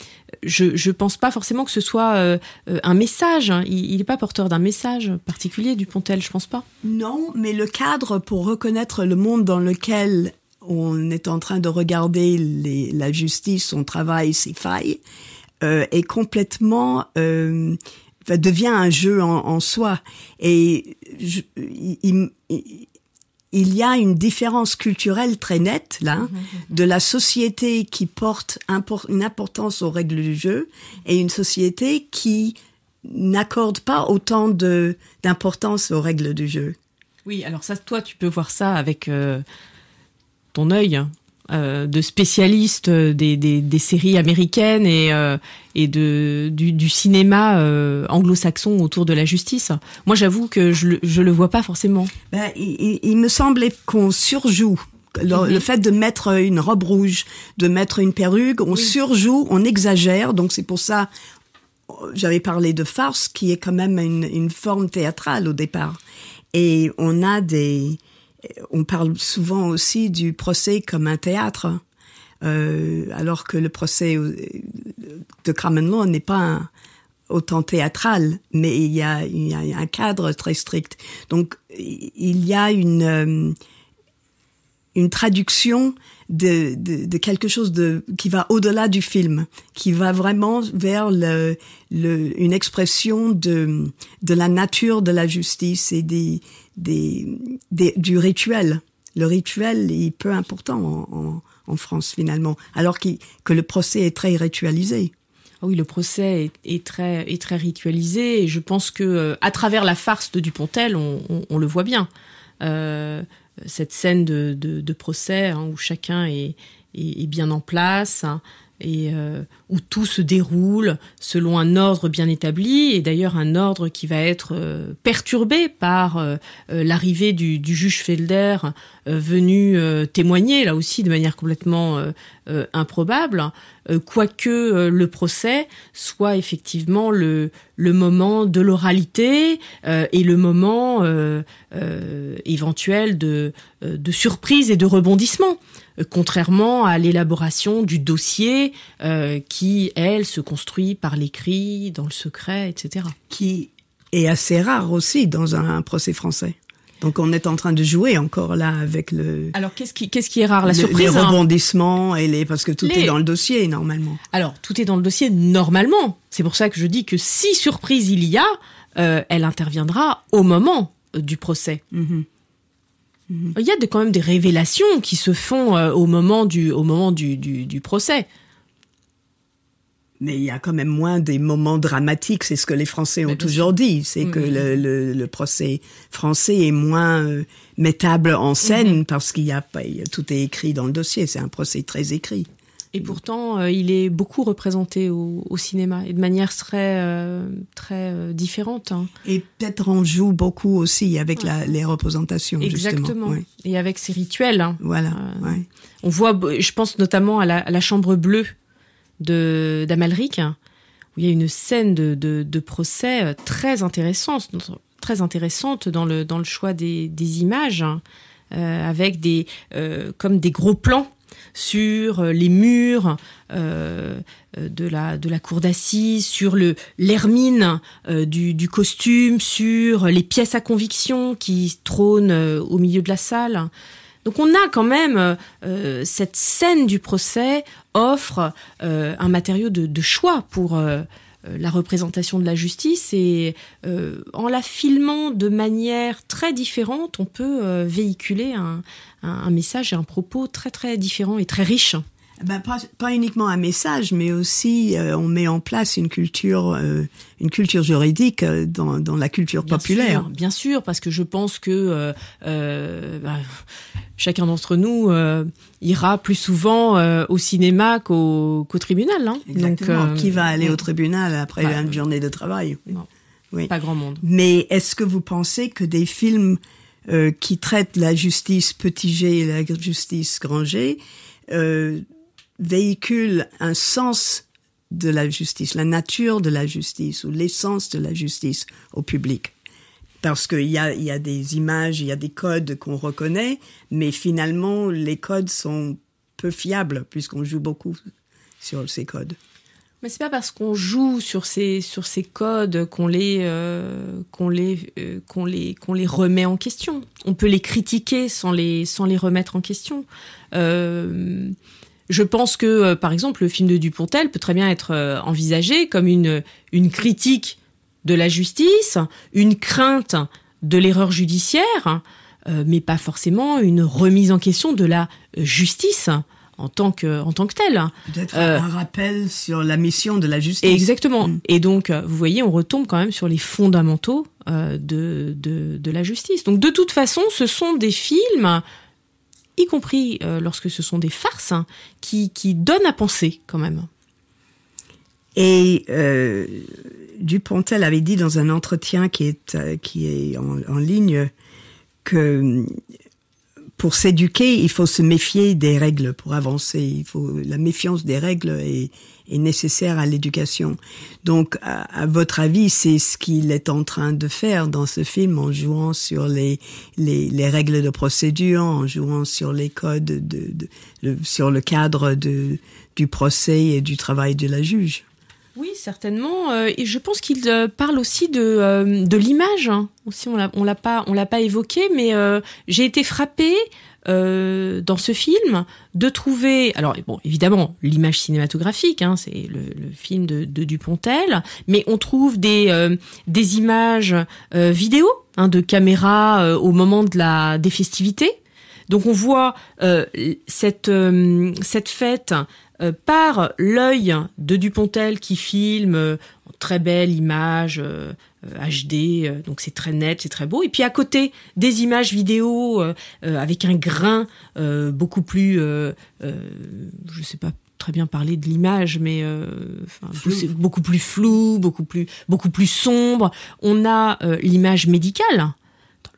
je, je pense pas forcément que ce soit euh, un message. Il n'est pas porteur d'un message particulier du Pontel, je pense pas. Non, mais le cadre pour reconnaître le monde dans lequel on est en train de regarder les, la justice, son travail, ses failles, est complètement euh, devient un jeu en, en soi et je, il, il, y a une différence culturelle très nette là mhm, mhm. de la société qui porte une importance aux règles du jeu et une société qui n'accorde pas autant de d'importance aux règles du jeu. Oui, alors ça, toi, tu peux voir ça avec euh, ton œil. Euh, de spécialistes des, des, des, séries américaines et, euh, et de, du, du cinéma euh, anglo-saxon autour de la justice. Moi, j'avoue que je, je le vois pas forcément. Ben, il, il me semblait qu'on surjoue le, mhm. le, fait de mettre une robe rouge, de mettre une perruque, on surjoue, on exagère. Donc c'est pour ça, j'avais parlé de farce, qui est quand même une, une, forme théâtrale au départ. Et on a des, on parle souvent aussi du procès comme un théâtre, euh, alors que le procès de Common Law n'est pas autant théâtral, mais il y, a, il y, a, un cadre très strict. Donc il y a une, euh, une traduction de, de, de, quelque chose de qui va au-delà du film, qui va vraiment vers le, le, une expression de, de la nature de la justice et des, du rituel. Le rituel est peu important en, France finalement, alors que le procès est très ritualisé. Ah oui, le procès est, très ritualisé et je pense que euh, à travers la farce de Dupontel, on, le voit bien. Euh, cette scène de, procès hein, où chacun est, bien en place hein, et euh, où tout se déroule selon un ordre bien établi et d'ailleurs un ordre qui va être euh, perturbé par euh, euh l'arrivée du, du, juge Felder venu témoigner là aussi de manière complètement improbable quoique le procès soit effectivement le, le moment de l'oralité et le moment éventuel de, de surprise et de rebondissement contrairement à l'élaboration du dossier euh, qui, elle, se construit par l'écrit, dans le secret, etc. Qui est assez rare aussi dans un procès français. Donc on est en train de jouer encore là avec le. Alors qu'est-ce qui qu'est-ce qui est rare? La surprise Les hein rebondissements et les parce que tout les... est dans le dossier normalement. Alors tout est dans le dossier normalement. C'est pour ça que je dis que si surprise il y a, euh, elle interviendra au moment du procès. Mm -hmm. Il y a de, quand même des révélations qui se font euh, au moment du, au moment du, du, du procès. Mais il y a quand même moins des moments dramatiques, c'est ce que les Français ont toujours dit, c'est mmh. que le, le, le, procès français est moins euh, mettable en scène mmh. parce qu'il y a pas, tout est écrit dans le dossier, c'est un procès très écrit. Et pourtant, euh, il est beaucoup représenté au, au, cinéma et de manière très euh, très euh, différente. Hein. Et peut-être on joue beaucoup aussi avec ouais. la, les représentations. Exactement. Ouais. Et avec ses rituels. Hein. Voilà. Ouais. On voit, je pense notamment à la, à la chambre bleue d'Amalric, où il y a une scène de, procès très intéressante, très intéressante dans le choix des, images, hein, avec des comme des gros plans sur euh, les murs euh, de la de la cour d'assises, sur le l'hermine euh, du, costume, sur les pièces à conviction qui trônent euh, au milieu de la salle. Donc on a quand même euh, cette scène du procès offre euh, un matériau de, choix pour euh, la représentation de la justice et euh, en la filmant de manière très différente, on peut euh, véhiculer un, un, un, message et un propos très très différent et très riche. Ben, pas, pas uniquement un message, mais aussi euh, on met en place une culture, euh, une culture juridique euh, dans, dans la culture Bien populaire. sûr, bien sûr, parce que je pense que euh, euh, bah, chacun d'entre nous euh, ira plus souvent euh, au cinéma qu'au qu'au tribunal. Hein. Exactement. Donc, Qui va aller au tribunal après Bah, une journée de travail non. Oui. Pas grand monde. Mais est-ce que vous pensez que des films euh, qui traitent la justice petit g et la justice grand G véhiculent un sens de la justice, la nature de la justice ou l'essence de la justice au public parce qu'il y a, y a des images, il y a des codes qu'on reconnaît, mais finalement, les codes sont peu fiables puisqu'on joue beaucoup sur ces codes. Mais c'est pas parce qu'on joue sur ces sur ces codes qu'on les euh, qu'on les euh, qu'on les qu'on les remet en question. On peut les critiquer sans les sans les remettre en question. Euh, je pense que euh, par exemple le film de Dupontel peut très bien être euh, envisagé comme une une critique de la justice, une crainte de l'erreur judiciaire, euh, mais pas forcément une remise en question de la justice en tant que en tant que telle. Peut-être Euh, un rappel sur la mission de la justice. Exactement. Mm. Et donc, vous voyez, on retombe quand même sur les fondamentaux euh, de, de, de la justice. Donc, de toute façon, ce sont des films, y compris euh, lorsque ce sont des farces, hein, qui, qui donnent à penser quand même. Et euh, Dupontel avait dit dans un entretien qui est, euh, qui est en, ligne que euh, pour s'éduquer, il faut se méfier des règles pour avancer. Il faut la méfiance des règles est, est nécessaire à l'éducation. Donc, à, votre avis, c'est ce qu'il est en train de faire dans ce film en jouant sur les les, les règles de procédure, en jouant sur les codes de, sur le cadre de du procès et du travail de la juge. Oui, certainement. euh, et je pense qu'il euh, parle aussi de, euh, de l'image. hein. Aussi, on l'a, pas, l'a pas évoqué, mais j'ai été frappée euh, dans ce film de trouver. Alors, bon, évidemment, l'image cinématographique, hein, c'est le, le film de, de Dupontel, mais on trouve des euh, des images euh, vidéo hein, de caméras euh, au moment de la des festivités. Donc on voit euh, cette euh, cette fête par l'œil de Dupontel qui filme très belle image euh, HD, euh, donc c'est très net, c'est très beau. Et puis à côté des images vidéo euh, euh, avec un grain euh, beaucoup plus, euh, euh, je sais pas très bien parler de l'image, mais euh, enfin, beaucoup plus flou, beaucoup plus beaucoup plus sombre. On a euh, l'image médicale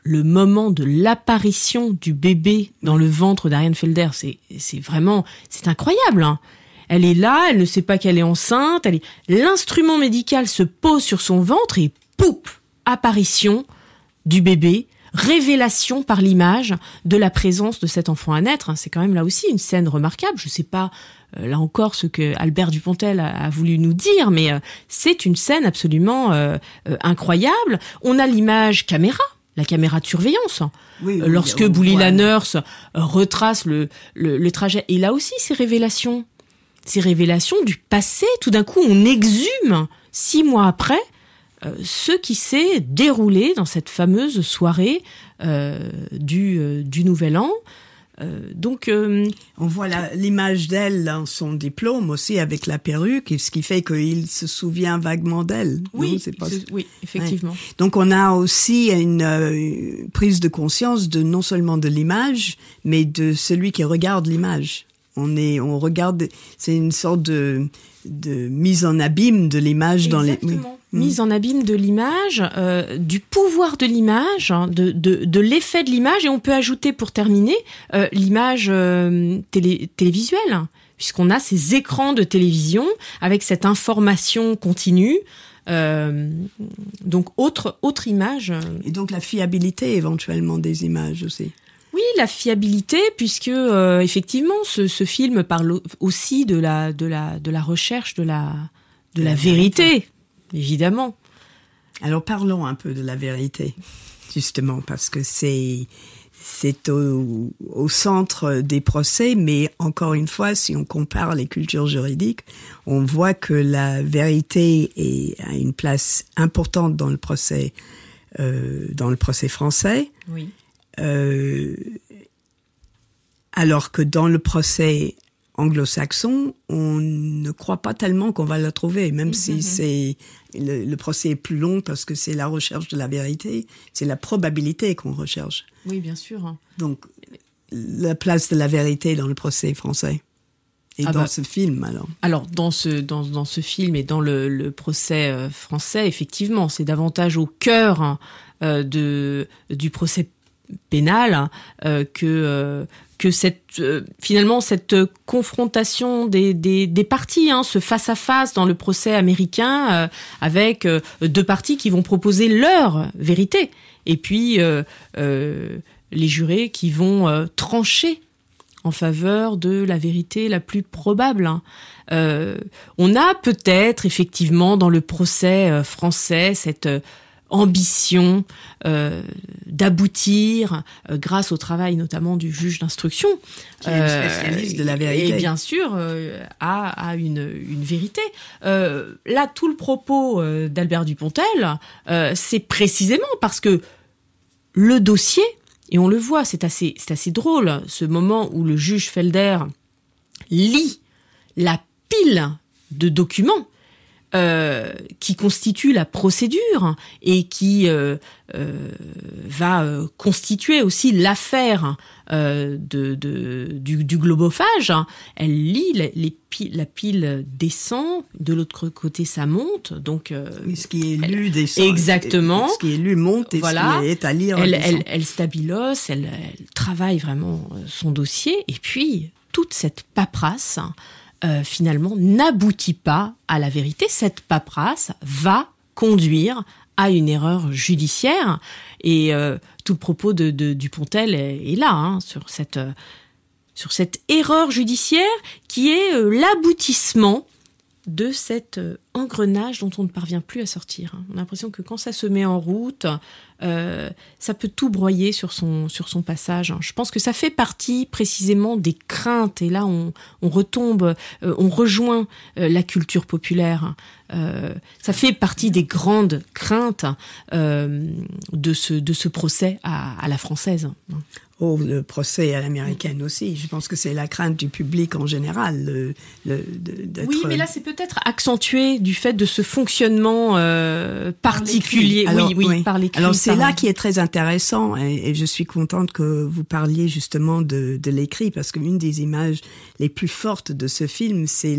le moment de l'apparition du bébé dans le ventre d'Ariane Felder, c'est c'est vraiment c'est incroyable. hein. Elle est là, elle ne sait pas qu'elle est enceinte. Elle est l'instrument médical se pose sur son ventre et poup apparition du bébé. Révélation par l'image de la présence de cet enfant à naître. C'est quand même là aussi une scène remarquable. Je sais pas euh, là encore ce que Albert Dupontel a, voulu nous dire, mais euh, c'est une scène absolument euh, euh, incroyable. On a l'image caméra, la caméra de surveillance. Oui, oui, Lorsque on Bouli la nurse retrace le, le, le trajet, et là aussi ces révélations, ces révélations du passé, tout d'un coup on exhume six mois après euh, ce qui s'est déroulé dans cette fameuse soirée euh, du, euh, du Nouvel An. Donc On voit l'image d'elle dans son diplôme aussi avec la perruque, ce qui fait qu'il se souvient vaguement d'elle. Oui, pas- effectivement. Donc on a aussi une euh, prise de conscience de non seulement de l'image, mais de celui qui regarde l'image. On est, on regarde, c'est une sorte de, de mise en abîme de l'image dans les. oui. Mise en abîme de l'image, euh, du pouvoir de l'image, hein, de, de, de l'effet de l'image, et on peut ajouter pour terminer euh, l'image euh, télé, télévisuelle, hein, puisqu'on a ces écrans de télévision avec cette information continue. Donc autre autre image. Et donc la fiabilité éventuellement des images aussi. Oui, la fiabilité, puisque euh, effectivement, ce, ce film parle au- aussi de la de la de la recherche de la de la vérité, évidemment. Alors parlons un peu de la vérité, justement, parce que c'est c'est au, au centre des procès, mais encore une fois, si on compare les cultures juridiques, on voit que la vérité est, a une place importante dans le procès, euh, dans le procès français, Oui. Euh, alors que dans le procès anglo-saxon, on ne croit pas tellement qu'on va la trouver, même si c'est le, le procès est plus long parce que c'est la recherche de la vérité, c'est la probabilité qu'on recherche. Oui, bien sûr. hein. Donc, la place de la vérité dans le procès français. Et Ah dans bah. ce film, alors. Alors dans ce dans, dans ce film et dans le, le procès euh, français, effectivement, c'est davantage au cœur hein, euh, de du procès pénal hein, euh, que euh, que cette euh, finalement cette confrontation des des, des parties, hein, ce face à face dans le procès américain avec deux parties qui vont proposer leur vérité et puis les jurés qui vont trancher en faveur de la vérité la plus probable. hein. On a peut-être effectivement dans le procès français cette ambition euh, d'aboutir euh, grâce au travail notamment du juge d'instruction Qui est le spécialiste de la vérité. et bien sûr euh, à, à une, une vérité Euh, là tout le propos euh, d'Albert Dupontel euh, c'est précisément parce que le dossier, et on le voit, c'est assez, c'est assez drôle, ce moment où le juge Felder lit la pile de documents euh, qui constitue la procédure et qui euh, euh, va euh, constituer aussi l'affaire euh, de, de- du, du globophage. Elle lit les, les pi- la pile descend, de l'autre côté ça monte, donc euh, ce qui est lu des Exactement. Ce qui est lu monte et Voilà. ce qui est à lire. elle, descend. elle, elle stabilosse, elle, elle travaille vraiment son dossier, et puis toute cette paperasse, euh, finalement, n'aboutit pas à la vérité. Cette paperasse va conduire à une erreur judiciaire, et euh, tout le propos de, Dupontel est, là, hein, sur cette... euh, sur cette erreur judiciaire qui est l'aboutissement de cet euh, engrenage dont on ne parvient plus à sortir. hein. On a l'impression que quand ça se met en route, euh, ça peut tout broyer sur son, sur son passage. hein. Je pense que ça fait partie précisément des craintes, et là on, on retombe, euh, on rejoint la culture populaire. Euh, ça fait partie des grandes craintes euh, de, ce, de ce procès à, à la française. Oh, le procès à l'américaine aussi. Je pense que c'est la crainte du public en général. Le, le- de- d'être- Oui, mais là, c'est peut-être accentué du fait de ce fonctionnement euh, particulier. Alors, oui, oui, par l'écrit. Alors c'est là qui est très intéressant et, et je suis contente que vous parliez justement de, de l'écrit parce qu'une des images les plus fortes de ce film, c'est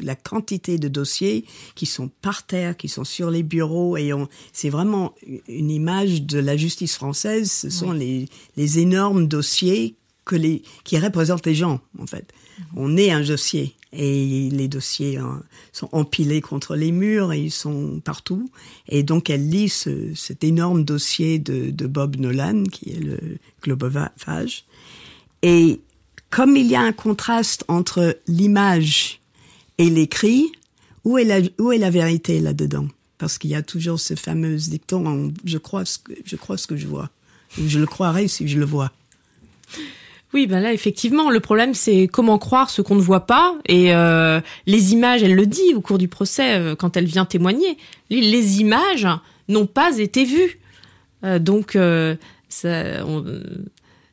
la quantité de dossiers qui sont par terre, qui sont sur les bureaux et c'est vraiment une image de la justice française. Ce sont les, les énormes dossiers que les, qui représentent les gens en fait. On est un dossier et les dossiers hein, sont empilés contre les murs et ils sont partout. Et donc elle lit ce- cet énorme dossier de, de Bob Nolan qui est le globophage. Et comme il y a un contraste entre l'image et l'écrit, où est la, où est la vérité là-dedans? Parce qu'il y a toujours ce fameux dicton, en- je crois ce que je crois ce que je vois. Je le croirai si je le vois. Oui, ben là, effectivement, le problème, c'est comment croire ce qu'on ne voit pas. Et euh, les images, elle le dit au cours du procès, euh, quand elle vient témoigner, les, les images n'ont pas été vues. Euh, donc, euh, ça, on-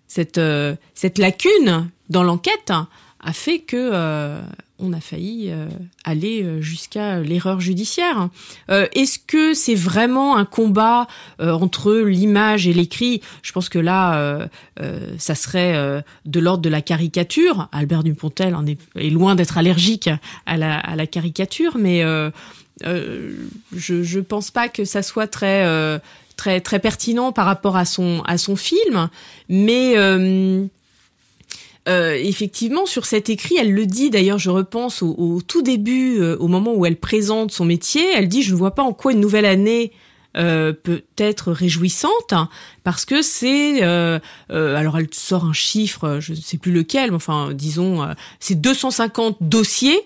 cette, euh, cette lacune dans l'enquête a fait que euh, on a failli euh, aller euh, jusqu'à l'erreur judiciaire. Euh, Est-ce que c'est vraiment un combat entre l'image et l'écrit? Je pense que là, ça serait de l'ordre de la caricature. Albert Dupontel est, loin d'être allergique à la, caricature, mais je, je pense pas que ça soit très pertinent par rapport à son film, mais euh, effectivement, sur cet écrit, elle le dit. D'ailleurs, je repense au, tout début, euh, au moment où elle présente son métier. Elle dit "Je ne vois pas en quoi une nouvelle année euh, peut être réjouissante, parce que c'est. alors, elle sort un chiffre, je ne sais plus lequel, mais enfin, disons, c'est 250 dossiers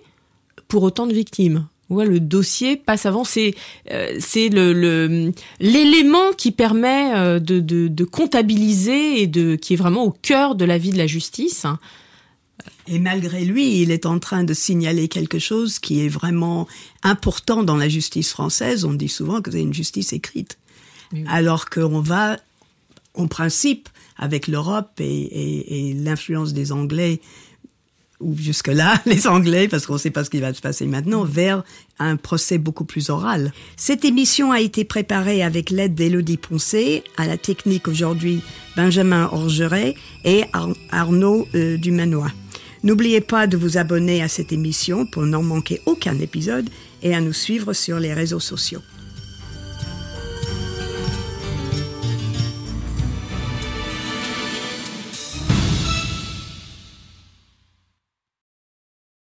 pour autant de victimes. Ouais, le dossier passe avant. C'est euh, c'est le l'élément qui permet euh, de, de, de comptabiliser et de qui est vraiment au cœur de la vie de la justice. Et malgré lui, il est en train de signaler quelque chose qui est vraiment important dans la justice française. On dit souvent que c'est une justice écrite. Alors qu'on va, en principe, avec l'Europe et, et- et l'influence des Anglais, ou jusque-là, <laughs> les Anglais, parce qu'on ne sait pas ce qui va se passer maintenant, vers un procès beaucoup plus oral. Cette émission a été préparée avec l'aide d'Élodie Poncé, à la technique aujourd'hui Benjamin Orgeret et Arnaud euh, Dumanois. N'oubliez pas de vous abonner à cette émission pour n'en manquer aucun épisode et à nous suivre sur les réseaux sociaux.